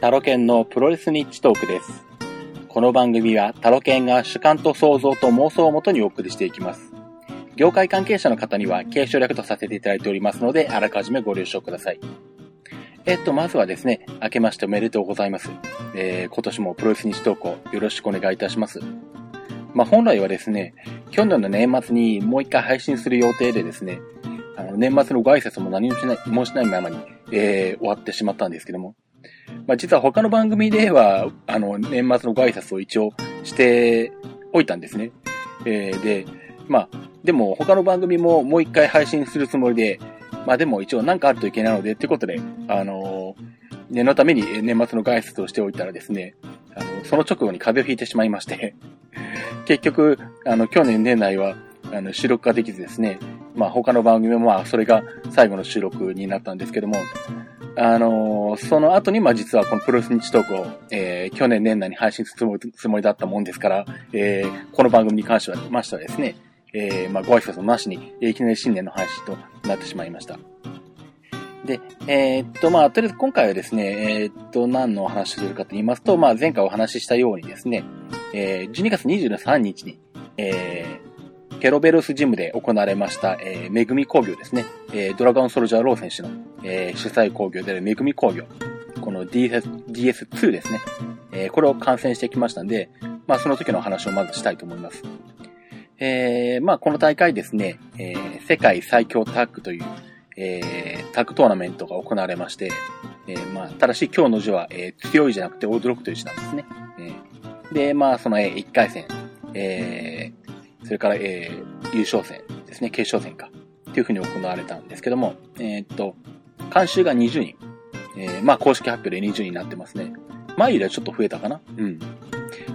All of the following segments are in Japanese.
タロケンのプロレスニッチトークです。この番組はタロケンが主観と想像と妄想をもとにお送りしていきます。業界関係者の方には継承略とさせていただいておりますので、あらかじめご了承ください。えっと、まずはですね、明けましておめでとうございます。えー、今年もプロレス日トークをよろしくお願いいたします。まあ、本来はですね、去年の年末にもう一回配信する予定でですね、あの、年末のご挨拶も何もしない、もしないままに、えー、終わってしまったんですけども、まあ、実は他の番組では、あの、年末のご挨拶を一応しておいたんですね。えー、で、まあ、でも他の番組ももう一回配信するつもりで、まあでも一応なんかあるといけないので、ってことで、あのー念のために年末のご挨拶をしておいたらですね、あの、その直後に風邪をひいてしまいまして、結局、あの、去年年内は、あの、収録ができずですね、まあ他の番組もまあそれが最後の収録になったんですけども、あのーその後にまあ実はこのプロレス日トークを、えー去年年内に配信するつもりだったもんですから、えーこの番組に関してはましてはですね、えーまあご挨拶もなしに、えーいきなり新年の配信となってしまいました。で、えーっと、まあ、とりあえず今回はですね、えーっと、何のお話をするかと言いますと、まあ、前回お話ししたようにですね、えー12月23日に、えーケロベロスジムで行われました、えー、めぐみ工業ですね。えードラゴンソルジャーロー選手の、えー主催工業であるめぐみ工業。この DS、DS2 ですね。えーこれを観戦してきましたんで、まあその時の話をまずしたいと思います。えーまあこの大会ですね、えー世界最強タッグという、えータッグトーナメントが行われまして、えーまあ、ただし今日の字は、えー強いじゃなくて驚くという字なんですね。えーで、まあその、え1回戦、えーそれから、えー優勝戦ですね、決勝戦か。っていうふうに行われたんですけども、えーっと、監修が20人。えーまあ公式発表で20人になってますね。前よりはちょっと増えたかなうん。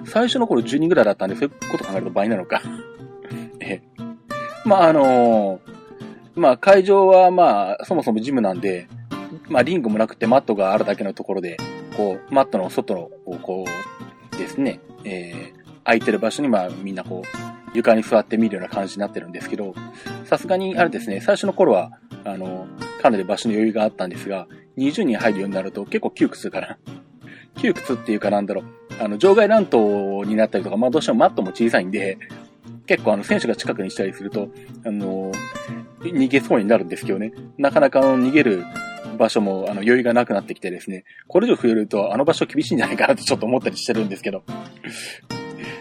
最初の頃10人ぐらいだったんで、そういうこと考えると倍なのか。えーまああのーまあ会場はまあそもそもジムなんで、まあリングもなくてマットがあるだけのところで、こう、マットの外の、こう、こうですね、えー空いてる場所にまあみんなこう、床に座って見るような感じになってるんですけど、さすがにあれですね、最初の頃は、あの、かなり場所の余裕があったんですが、20人入るようになると結構窮屈かな。窮屈っていうかなんだろう、あの、場外乱闘になったりとか、まあどうしてもマットも小さいんで、結構あの、選手が近くにしたりすると、あの、逃げそうになるんですけどね、なかなかあの逃げる場所もあの余裕がなくなってきてですね、これ以上増えるとあの場所厳しいんじゃないかなってちょっと思ったりしてるんですけど。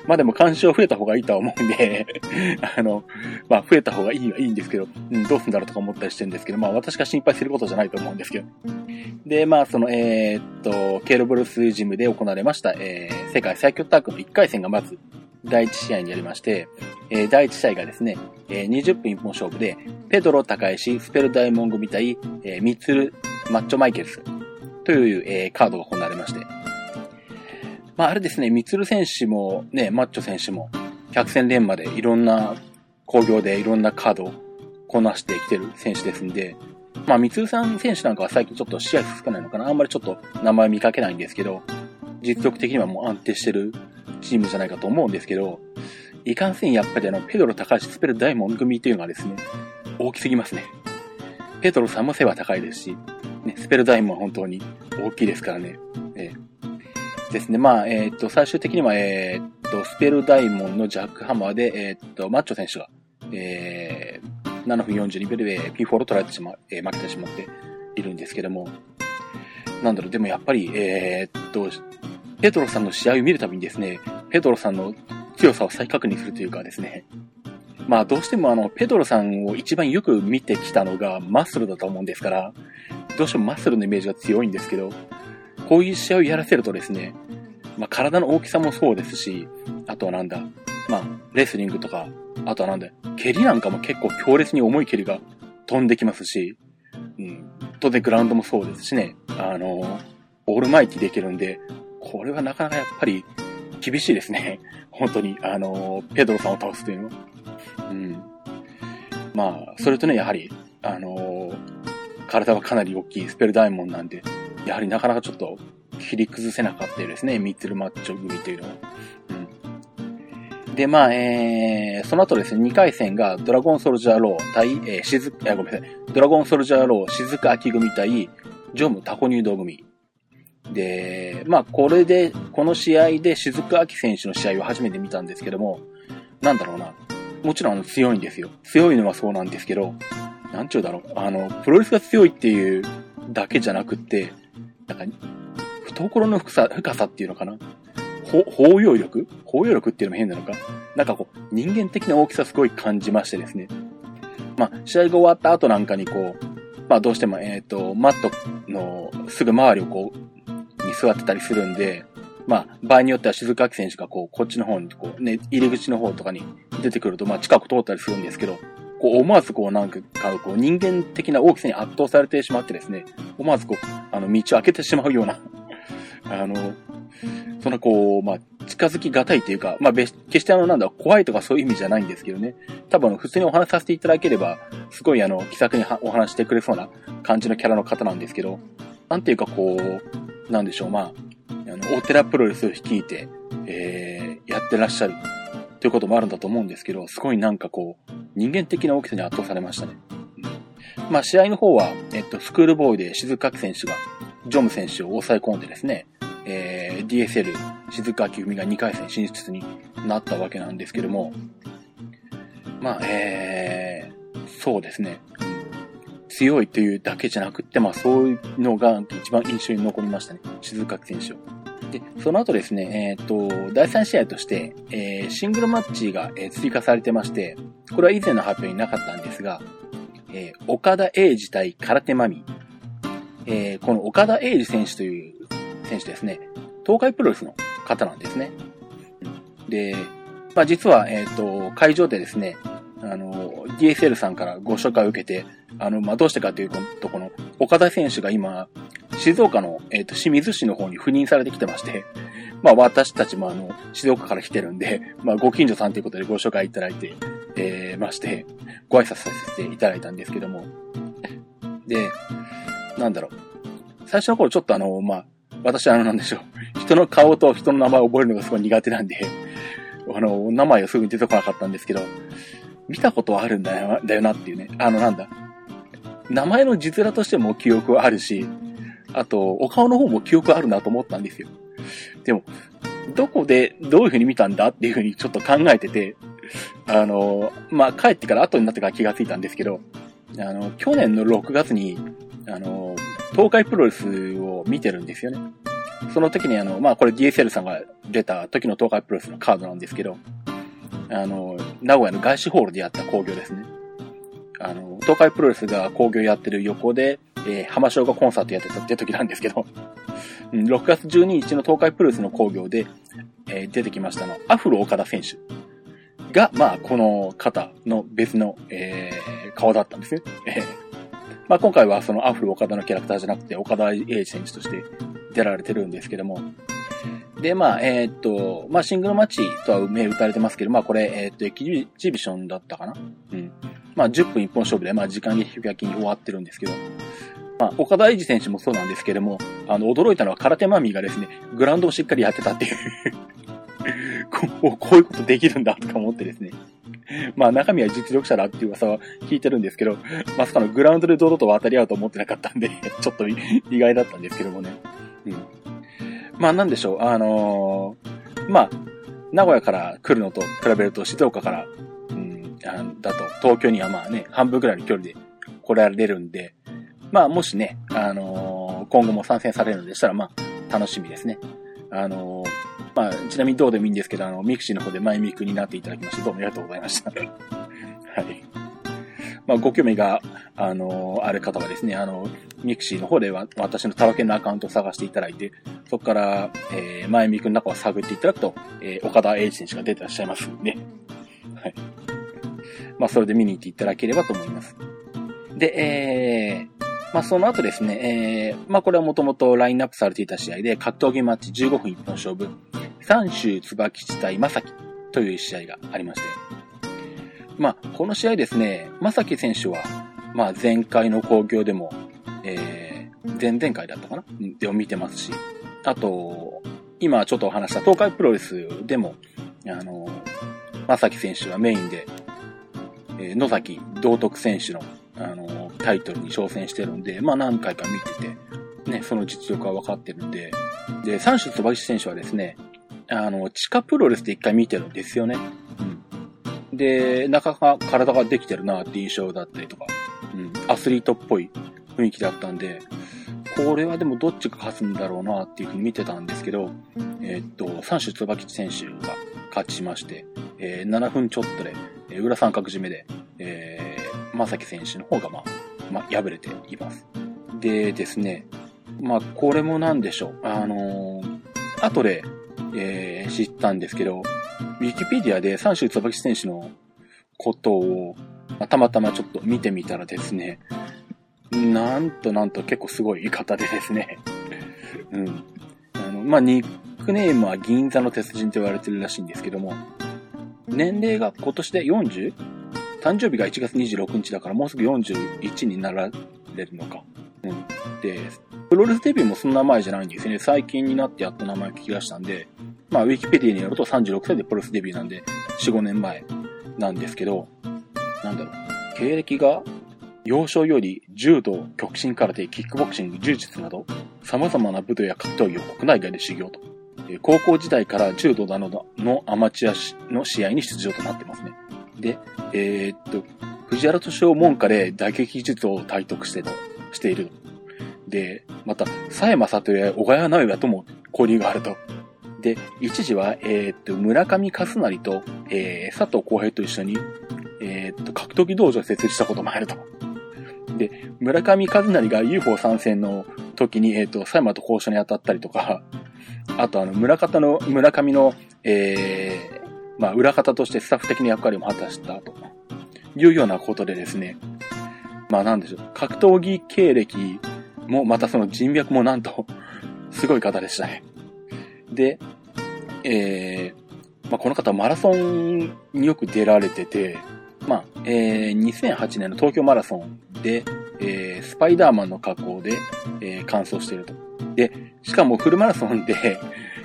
まあでも監視は増えた方がいいとは思うんで、あの、まあ増えた方がいいはいいんですけど、うん、どうすんだろうとか思ったりしてるんですけど、まあ私が心配することじゃないと思うんですけど。で、まあその、えーっと、ケーロブルスジムで行われました、えー、世界最強タッグの1回戦がまず、第1試合にやりまして、えー第1試合がですね、えー20分一本勝負で、ペドロ高石、スペルダイモン組対、えーミツル、マッチョマイケルスという、えーカードが行われまして、まあ、あれですね、ミツル選手もね、マッチョ選手も、百戦錬磨でいろんな工業でいろんなカードをこなしてきてる選手ですんで、まあ、ミツルさん選手なんかは最近ちょっと試合少ないのかなあんまりちょっと名前見かけないんですけど、実力的にはもう安定してるチームじゃないかと思うんですけど、いかんせんやっぱりあの、ペドロ高橋スペルダイモン組というのがですね、大きすぎますね。ペドロさんも背は高いですし、ね、スペルダイモンは本当に大きいですからね。ええですね。まあ、えっ、と、最終的には、えっ、と、スペルダイモンのジャックハマーで、えっ、と、マッチョ選手が、えー、7分42秒で P4 を取られてしまう、えー負けてしまっているんですけども、なんだろう、でもやっぱり、えーっと、ペドロさんの試合を見るたびにですね、ペドロさんの強さを再確認するというかですね、まあどうしてもあの、ペドロさんを一番よく見てきたのがマッスルだと思うんですから、どうしてもマッスルのイメージが強いんですけど、こういう試合をやらせるとですね、まあ体の大きさもそうですし、あとはなんだ、まあレスリングとか、あとはなんだ、蹴りなんかも結構強烈に重い蹴りが飛んできますし、うん、当然グラウンドもそうですしね、あの、オールマイティできるんで、これはなかなかやっぱり厳しいですね。本当に、あの、ペドロさんを倒すというのは。うん。まあ、それとね、やはり、あの、体はかなり大きいスペルダイモンなんで、やはりなかなかちょっと切り崩せなかったですね、ミッツルマッチョ組というのは。うん。で、まあ、えー、その後ですね、2回戦がドラゴンソルジャーロー対、えー、しず、えーごめんなさい、ドラゴンソルジャーロー、しずく秋組対、ジョムタコニュード組。で、まあ、これで、この試合で雫明選手の試合を初めて見たんですけども、なんだろうな。もちろん強いんですよ。強いのはそうなんですけど、なんちゅうだろう。あの、プロレスが強いっていうだけじゃなくって、なんか、懐の深さ、深さっていうのかな？包容力？包容力っていうのも変なのか？なんかこう、人間的な大きさすごい感じましてですね。まあ、試合が終わった後なんかにこう、まあどうしても、えっ、ー、と、マットのすぐ周りをこう、に座ってたりするんで、まあ、場合によっては静垣選手がこう、こっちの方に、こう、ね、入り口の方とかに出てくると、まあ近く通ったりするんですけど、こう、思わずこう、なんか、こう、人間的な大きさに圧倒されてしまってですね、思わずこう、あの、道を開けてしまうような あの、そんなこう、まあ、近づきがたいというか、まあ、決してあの、なんだ、怖いとかそういう意味じゃないんですけどね。多分、普通にお話しさせていただければ、すごいあの、気さくにお話してくれそうな感じのキャラの方なんですけど、なんていうかこう、なんでしょう、まあ、あの、大寺プロレスを率いて、えー、やってらっしゃるということもあるんだと思うんですけど、すごいなんかこう、人間的な大きさに圧倒されましたね。まあ、試合の方は、えっと、スクールボーイで静垣選手が、ジョム選手を抑え込んでですね、えー、DSL、静川明文が2回戦進出になったわけなんですけども、まあ、えー、そうですね。強いというだけじゃなくって、まあそういうのが一番印象に残りましたね。静川選手を。で、その後ですね、えっ、ー、と、第3試合として、えー、シングルマッチが、えー、追加されてまして、これは以前の発表になかったんですが、えー、岡田英二対空手マミ。えー、この岡田英二選手という選手ですね、東海プロレスの方なんですね。で、まあ実は、えっ、ー、と、会場でですね、あの、DSL さんからご紹介を受けて、あの、まあ、どうしてかというと、この、岡田選手が今、静岡の、えっ、ー、と、清水市の方に赴任されてきてまして、まあ、私たちもあの、静岡から来てるんで、まあ、ご近所さんということでご紹介いただいて、えー、まして、ご挨拶させていただいたんですけども。で、なんだろう。最初の頃ちょっとあの、まあ、私はあの、なんでしょう。人の顔と人の名前を覚えるのがすごい苦手なんで、あの、名前をすぐに出てこなかったんですけど、見たことはあるんだよだよなっていうね。あの、なんだ。名前の字面としても記憶はあるし、あと、お顔の方も記憶あるなと思ったんですよ。でも、どこでどういう風に見たんだっていう風にちょっと考えてて、あの、まあ、帰ってから後になってから気がついたんですけど、あの、去年の6月に、あの、東海プロレスを見てるんですよね。その時にあの、まあこれ DSL さんが出た時の東海プロレスのカードなんですけど、あの、名古屋の外資ホールでやった工業ですね。あの、東海プロレスが工業やってる横で、えー、浜翔がコンサートやってたって時なんですけど、うん6月12日の東海プロレスの工業で、えー、出てきましたの、アフロ岡田選手が、まあ、この方の別の、えー、顔だったんですね。え ーまあ、今回はそのアフロ岡田のキャラクターじゃなくて、岡田英二選手として出られてるんですけども。で、まあ、えー、っと、まあ、シングルマッチとは目打たれてますけど、まあ、これ、えー、っと、エキジビションだったかなうん。まあ、10分一本勝負で、まあ、時間劇的に終わってるんですけど、まあ、岡田英二選手もそうなんですけども、あの、驚いたのは空手マミーがですね、グラウンドをしっかりやってたっていう こう、こういうことできるんだとか思ってですね。まあ中身は実力者だっていう噂は聞いてるんですけど、まさかのグラウンドで堂々と渡り合うと思ってなかったんで ちょっと意外だったんですけどもね。うん。まあなんでしょう、あのー、まあ、名古屋から来るのと比べると静岡から、うん、だと東京にはまあね、半分ぐらいの距離で来られるんで、まあもしね、あのー、今後も参戦されるのでしたら、まあ楽しみですね。あのー、まあ、ちなみにどうでもいいんですけど、あの、ミクシーの方でマイミクになっていただきまして、どうもありがとうございました。はい。まあ、ご興味が、あのー、ある方はですね、あの、ミクシーの方では、私のタロケンのアカウントを探していただいて、そこから、えー、マイミクの中を探っていただくと、えー、岡田英二選手が出てらっしゃいますんで、はい。まあ、それで見に行っていただければと思います。で、えー、まあ、その後ですね、えー、まあ、これはもともとラインナップされていた試合で、格闘技マッチ15分一本勝負、三州椿地対正樹という試合がありまして、まあ、この試合ですね、正樹選手は、まあ、前回の興行でも、えー、前々回だったかなでを見てますし、あと、今ちょっとお話した東海プロレスでも、あの、正樹選手はメインで、えー、野崎道徳選手の、タイトルに挑戦してるんで、まあ何回か見てて、ね、その実力は分かってるんで、で、三種椿選手はですね、あの、地下プロレスで一回見てるんですよね。うん。で、なかなか体ができてるなって印象だったりとか、うん、アスリートっぽい雰囲気だったんで、これはでもどっちが勝つんだろうなっていうふうに見てたんですけど、えー、っと、三種椿選手が勝ちまして、えー、7分ちょっとで、えー、裏三角締めで、えー、まさき選手の方が、まあ、まあ、敗れています。でですね、まあ、これもなんでしょう。あのー、後で、えー、知ったんですけど、ウィキペディアで三種椿選手のことを、まあ、たまたまちょっと見てみたらですね、なんとなんと結構すごい言い方でですね、うん。あの、まあ、ニックネームは銀座の鉄人と言われてるらしいんですけども、年齢が今年で 40? 誕生日が1月26日だからもうすぐ41になられるのか。うん。で、プロレスデビューもそんな前じゃないんですよね。最近になってやっと名前を聞き出したんで、まあ、ウィキペディアによると36歳でプロレスデビューなんで、4、5年前なんですけど、なんだろう。経歴が、幼少より柔道、極真空手、キックボクシング、柔術など、様々な武道や格闘技を国内外で修行と。高校時代から柔道などのアマチュアの試合に出場となってますね。で、えー、っと、藤原敏夫門下で打撃技術を体得してと、している。で、また、佐山里や小川直也とも交流があると。で、一時は、えー、っと、村上和成と、えー、佐藤浩平と一緒に、えー、っと、格闘技道場を設立したこともあると。で、村上和成が UFO 参戦の時に、えっ、と、佐山と交渉に当たったりとか、あとあの、村方の、村上の、えー、まあ、裏方としてスタッフ的な役割も果たしたというようなことでですね、まあなんでしょう、格闘技経歴も、またその人脈もなんと、すごい方でしたね。で、えー、まあこの方マラソンによく出られてて、まあ、えー、2008年の東京マラソンで、えー、スパイダーマンの格好で、えー、完走していると。で、しかもフルマラソンで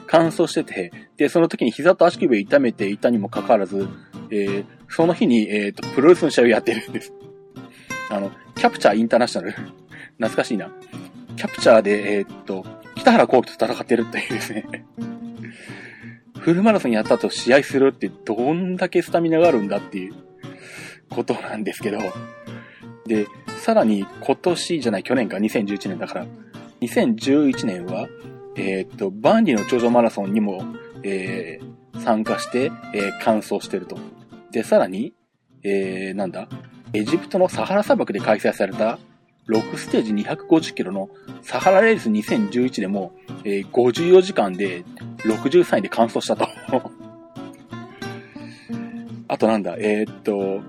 完走してて、で、その時に膝と足首を痛めていたにもかかわらず、えー、その日に、えっ、ー、と、プロレスの試合をやってるんです。あの、キャプチャーインターナショナル。懐かしいな。キャプチャーで、えっ、と、北原幸輝と戦ってるっていうですね。フルマラソンやった後試合するってどんだけスタミナがあるんだっていうことなんですけど。で、さらに今年じゃない去年か2011年だから、2011年は、えー、っと、万里の頂上マラソンにも、えー、参加して、えー、完走してると。で、さらに、えー、なんだ、エジプトのサハラ砂漠で開催された6ステージ250キロのサハラレース2011でも、えー、54時間で63位で完走したと。あとなんだ、えー、っと、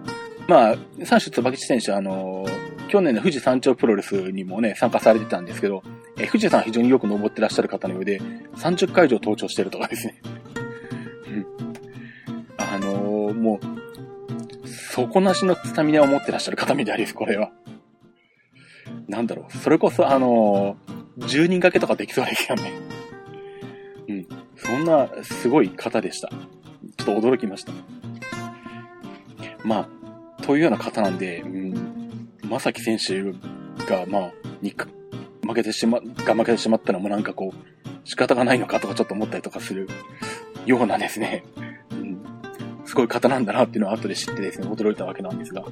まあ、三種椿選手、あのー、去年の富士山頂プロレスにもね、参加されてたんですけど、ー、富士山非常によく登ってらっしゃる方のようで、30回以上登頂してるとかですね。うん。あのー、もう、底なしのスタミナを持ってらっしゃる方みたいです、これは。なんだろう、それこそあのー、10人掛けとかできそうですよね。うん。そんな、すごい方でした。ちょっと驚きました。まあ、というような方なんで、うん、まさき選手が、まあ、に、負けてしま、が負けてしまったのもなんかこう、仕方がないのかとかちょっと思ったりとかするようなですね、うん、すごい方なんだなっていうのは後で知ってですね、驚いたわけなんですが。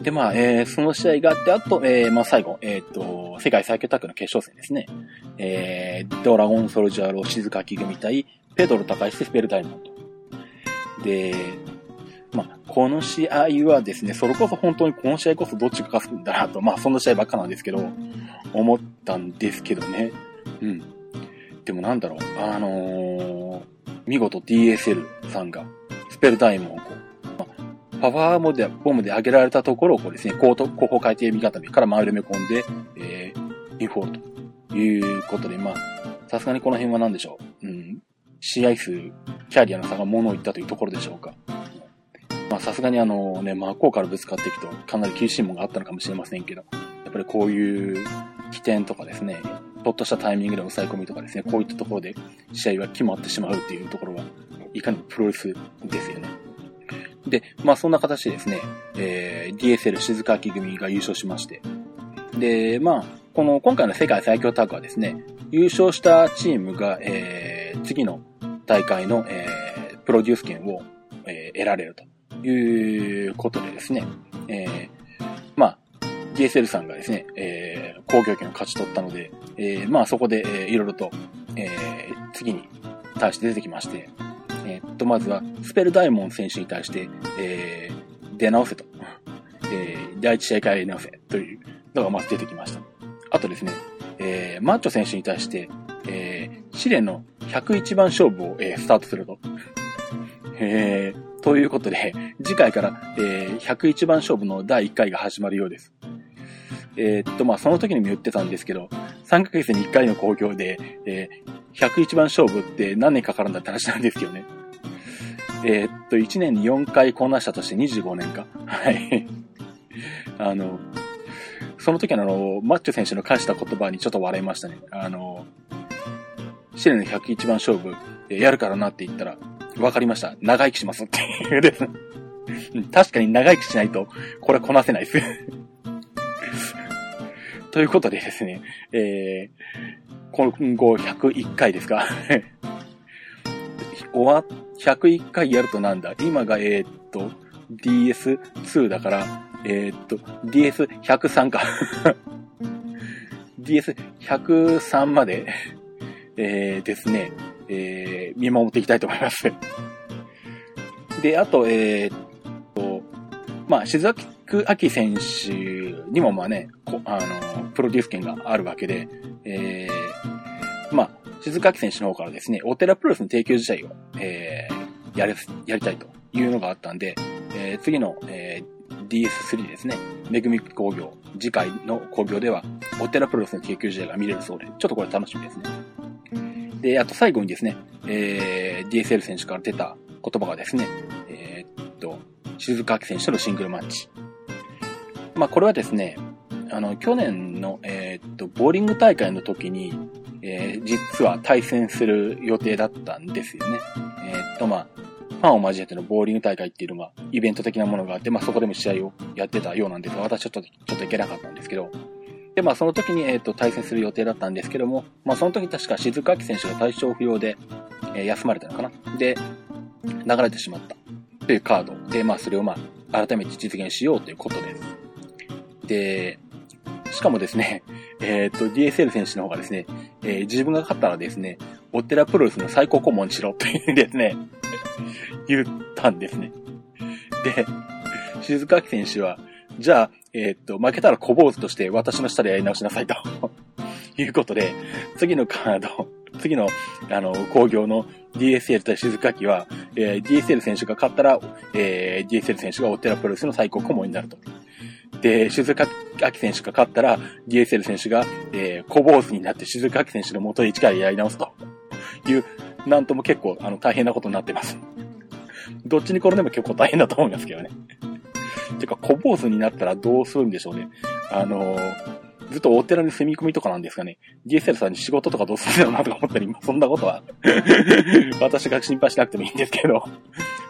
で、まあ、えー、その試合があって、あと、えー、まあ最後、えっ、ー、と、世界最強タッグの決勝戦ですね。えー、ドラゴンソルジャーロー静か木組対、ペドロ高石スペルダイモンド。で、まあ、この試合はですね、それこそ本当にこの試合こそどっちが勝つんだなと、まあ、そんな試合ばっかなんですけど、思ったんですけどね。うん。でもなんだろう、あのー、見事 DSL さんが、スペルダイモンをこう、まあ、パワーモで、ボムで上げられたところをこうですね、後方回転味方から回り目込んで、えー、インフォールということで、まあ、さすがにこの辺は何でしょう。うん。試合数、キャリアの差が物を言ったというところでしょうか。まあさすがにあのね、真っ向からぶつかっていくとかなり厳しいものがあったのかもしれませんけど、やっぱりこういう起点とかですね、ちょっとしたタイミングで抑え込みとかですね、こういったところで試合は決まってしまうっていうところは、いかにもプロレスですよね。で、まあそんな形でですね、えー、DSL 静かき組が優勝しまして、で、まあ、この今回の世界最強タッグはですね、優勝したチームが、えー、次の大会の、えー、プロデュース権を、えー、得られるということでですね、えー、まあ、DSL さんがですね、えー、工業権を勝ち取ったので、えー、まあそこで、えー、いろいろと、えー、次に対して出てきまして、えー、っと、まずは、スペルダイモン選手に対して、えー、出直せと。えー、第一試合会直せというのがまず出てきました。あとですね、えー、マッチョ選手に対して、えー、試練の101番勝負を、えー、スタートすると。えー、ということで、次回から、えー、101番勝負の第1回が始まるようです。えー、っと、まあ、その時にも言ってたんですけど、3ヶ月に1回の興行で、えー、101番勝負って何年かかるんだって話なんですよね。えー、っと、1年に4回こなしたとして25年か。はい。あの、その時のあの、マッチョ選手の返した言葉にちょっと笑いましたね。あの、試練の101番勝負、やるからなって言ったら、わかりました。長生きしますっていうです。確かに長生きしないと、これこなせないです。ということでですね、えー、今後101回ですか終わ、101回やるとなんだ？今が、えー、っと、DS2 だから、えー、っと、DS103 か。DS103 まで、えー、ですね、えー、見守っていきたいと思います で、あと、えー、っと、まあ、静崎明選手にもまあね、あの、プロデュース権があるわけで、えー、まあ、静垣選手の方からですね、オテラプロレスの提供自体を、えー、やり、やりたいというのがあったんで、えー、次の、えー、DS3 ですね、めぐみ工業、次回の工業では、オテラプロレスの提供自体が見れるそうで、ちょっとこれ楽しみですね。で、あと最後にですね、えー、DSL 選手から出た言葉がですね、えー、っと、静垣選手とのシングルマッチ。まあ、これはですね、あの、去年の、えー、っと、ボーリング大会の時に、えー、実は対戦する予定だったんですよね。えー、っと、まあ、ファンを交えてのボーリング大会っていうのが、イベント的なものがあって、まあ、そこでも試合をやってたようなんですが、私ちょっと、ちょっと行けなかったんですけど、で、まあ、その時に、えっ、と、対戦する予定だったんですけども、まあ、その時確か静岡選手が対象不要で、えー、休まれたのかな。で、流れてしまった。というカードで、まあ、それをまあ、改めて実現しようということです。で、しかもですね、えっ、ー、と、DSL 選手の方がですね、えー、自分が勝ったらですね、オテラプロレスの最高顧問にしろというですね、言ったんですね。で、静岡選手は、じゃあ、えー、っと、負けたら小坊主として私の下でやり直しなさいと いうことで、次のカード、次の、あの、工業の DSL 対静岡機は、えー、DSL 選手が勝ったら、えー、DSL 選手がオテラプロレスの最高顧問になると。で、静岡明選手が勝ったら、DSL 選手が、えー、小坊主になって静岡明選手の元で一からやり直すという、なんとも結構、あの、大変なことになってます。どっちに転んでも結構大変だと思いますけどね。てか、小坊主になったらどうするんでしょうね。あのー、ずっとお寺に住み込みとかなんですかね。DSL さんに仕事とかどうするんだろうなとか思ったり、そんなことは 私が心配しなくてもいいんですけど、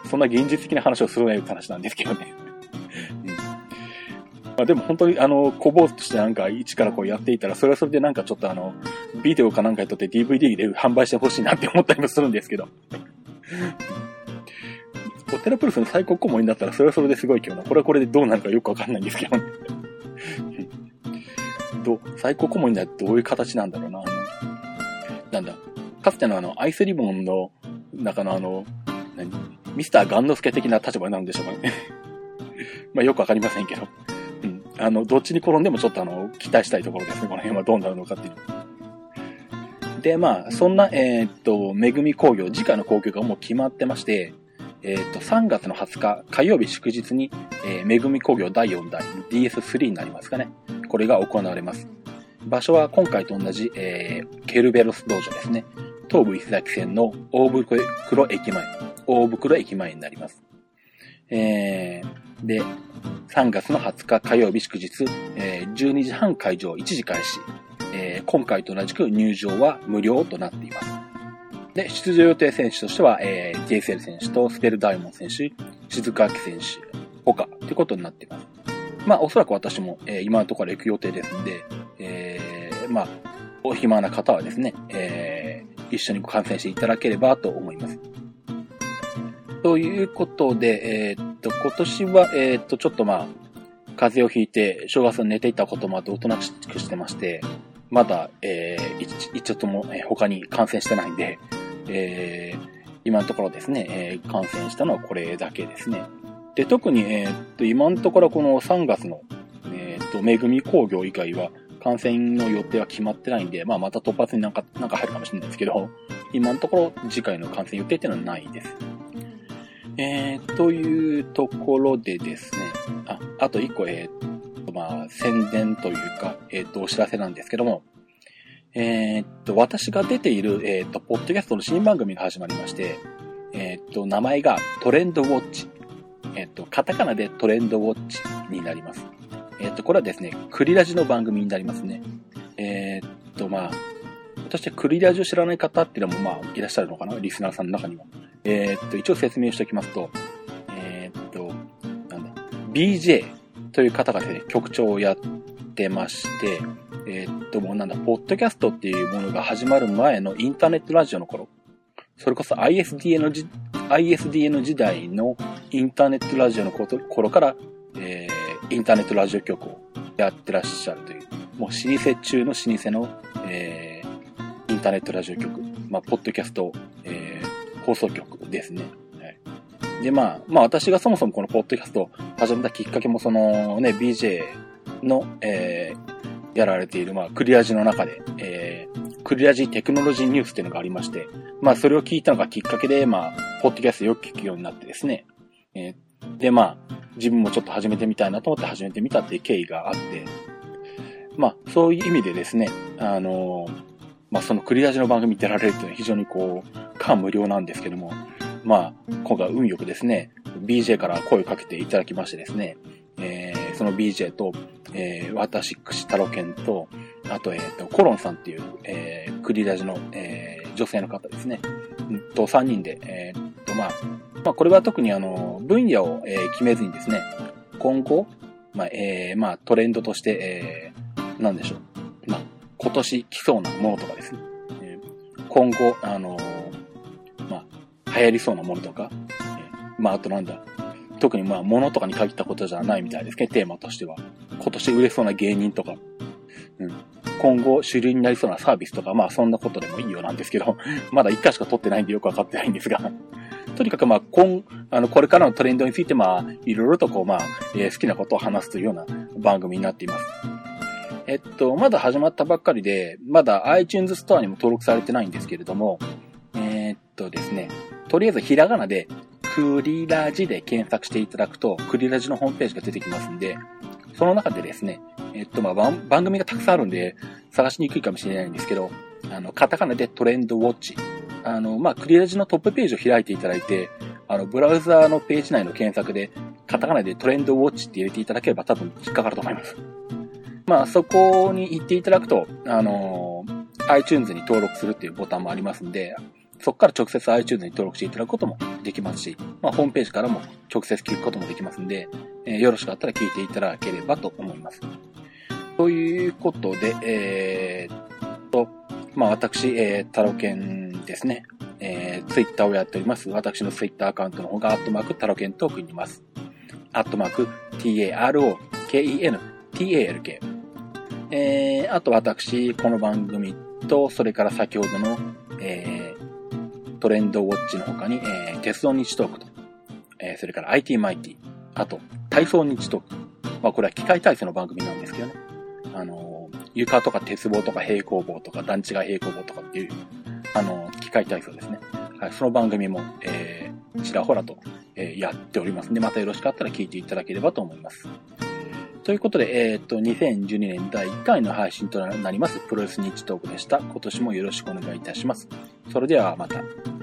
そんな現実的な話をするなよって話なんですけどね。まあ、でも本当にあの、小坊主としてなんか一からこうやっていたら、それはそれでなんかちょっとあの、ビデオかなんかにとって DVD で販売してほしいなって思ったりもするんですけど。オテラプルスの最高顧問になったら、それはそれですごいけどな。これはこれでどうなるかよくわかんないんですけどね。ど、最高顧問になってどういう形なんだろうな。なんだ。かつてのあの、アイスリボンの中のあの、何？ミスターガンノスケ的な立場なんでしょうかね。まあよくわかりませんけど。うん。あの、どっちに転んでもちょっとあの、期待したいところですね。この辺はどうなるのかっていう。で、まあ、そんな、えー、っと、めぐみ工業、次回の工業がもう決まってまして、え、ー、と、3月の20日、火曜日祝日に、えー、めぐみ工業第4弾 DS3 になりますかね。これが行われます。場所は今回と同じ、えー、ケルベロス道場ですね。東武伊勢崎線の大袋駅前、大袋駅前になります。えー、で、3月の20日火曜日祝日、えー、12時半会場1時開始、えー、今回と同じく入場は無料となっています。で、出場予定選手としては、えー、JSL 選手とスペルダイモン選手、静川明選手、他、ということになっています。まあ、おそらく私も、えー、今のところ行く予定ですんで、えまあ、お暇な方はですね、えー、一緒に観戦していただければと思います。ということで、えー、っと、今年は、えー、っと、ちょっとまあ、風邪をひいて、正月寝ていたこともあっておとなしくしてまして、まだ、えー、一応とも、えー、他に感染してないんで、えー、今のところですね、えー、感染したのはこれだけですね。で、特に、えー、っと、今のところこの3月の、えー、っと、めぐみ工業以外は、感染の予定は決まってないんで、まあ、また突発になんか、なんか入るかもしれないですけど、今のところ次回の感染予定っていうのはないです。えー、というところでですね、あ、あと一個、えー、と、まあ、宣伝というか、えっ、ー、と、お知らせなんですけども、えっ、と、私が出ている、えっ、と、ポッドキャストの新番組が始まりまして、えっ、と、名前がトレンドウォッチ。えっ、と、カタカナでトレンドウォッチになります。えっ、と、これはですね、クリラジの番組になりますね。えっと、まあ、私はクリラジを知らない方っていうのも、まあ、いらっしゃるのかなリスナーさんの中にも。えっと、一応説明しておきますと、えっと、なんだ、BJ という方がですね、局長をやってまして、えー、っと、もうなんだ、ポッドキャストっていうものが始まる前のインターネットラジオの頃、それこそ ISDN 時 ISDN 時代のインターネットラジオの頃から、えー、インターネットラジオ局をやってらっしゃるという、もう老舗中の老舗の、えー、インターネットラジオ局、まあ、ポッドキャスト、えー、放送局ですね。で、まあ、まあ私がそもそもこのポッドキャストを始めたきっかけもそのね、BJ の、えー、やられている、まあ、クリアジの中で、えー、クリアジテクノロジーニュースっていうのがありまして、まあ、それを聞いたのがきっかけで、まあ、ポッドキャストよく聞くようになってですね、えー、で、まあ、自分もちょっと始めてみたいなと思って始めてみたっていう経緯があって、まあ、そういう意味でですね、あのー、まあ、そのクリアジの番組出られるっていうのは非常にこう、感無量なんですけども、まあ、今回運よくですね、BJ から声をかけていただきましてですね、えー、その BJ と、えー、私、串太郎健と、あと、えっ、ー、と、コロンさんっていう、えー、クリラジの、えー、女性の方ですね。と、3人で、えー、っと、まあ、まあ、これは特にあの、分野を、えー、決めずにですね、今後、まあ、えー、まあ、トレンドとしてえー、なんでしょう。まあ、今年来そうなものとかですね。えー、今後、あの、流行りそうなものとか、え、まあ、あとなんだ、特にまあ、物とかに限ったことじゃないみたいですね、テーマとしては。今年売れそうな芸人とか、うん。今後主流になりそうなサービスとか、まあそんなことでもいいようなんですけど、まだ一回しか撮ってないんでよくわかってないんですが、とにかくまあ今、あの、これからのトレンドについてまあ、いろいろとこうまあ、えー、好きなことを話すというような番組になっています。えっと、まだ始まったばっかりで、まだ iTunes ストアにも登録されてないんですけれども、とですね、とりあえずひらがなでクリラジで検索していただくと、クリラジのホームページが出てきますんで、その中でですね、えっと、まあ、番組がたくさんあるんで、探しにくいかもしれないんですけど、あの、カタカナでトレンドウォッチ。あの、まあ、クリラジのトップページを開いていただいて、あの、ブラウザーのページ内の検索で、カタカナでトレンドウォッチって入れていただければ多分引っかかると思います。まあ、そこに行っていただくと、あの iTunes に登録するっていうボタンもありますんで、そこから直接 iTunes に登録していただくこともできますし、まあ、ホームページからも直接聞くこともできますんで、えー、よろしかったら聞いていただければと思います。ということで、えー、と、まあ、私、えー、タロケンですね。えー、ツイッターをやっております。私のツイッターアカウントの方が、アットマークタロケントークにいます。アットマーク、t-a-r-o-k-e-n, t-a-l-k。えー、あと私、この番組と、それから先ほどの、えー、トレンドウォッチの他に、えー、鉄道日トークと、えー、それから IT マイティ、あと、体操日トーク。まあ、これは機械体操の番組なんですけどね。あのー、床とか鉄棒とか平行棒とか団地が平行棒とかっていう、あのー、機械体操ですね。はい、その番組も、えー、ちらほらと、えー、やっておりますんで、またよろしかったら聞いていただければと思います。ということで、えっ、と、2012年第1回の配信となります、プロレスニッチトークでした。今年もよろしくお願いいたします。それではまた。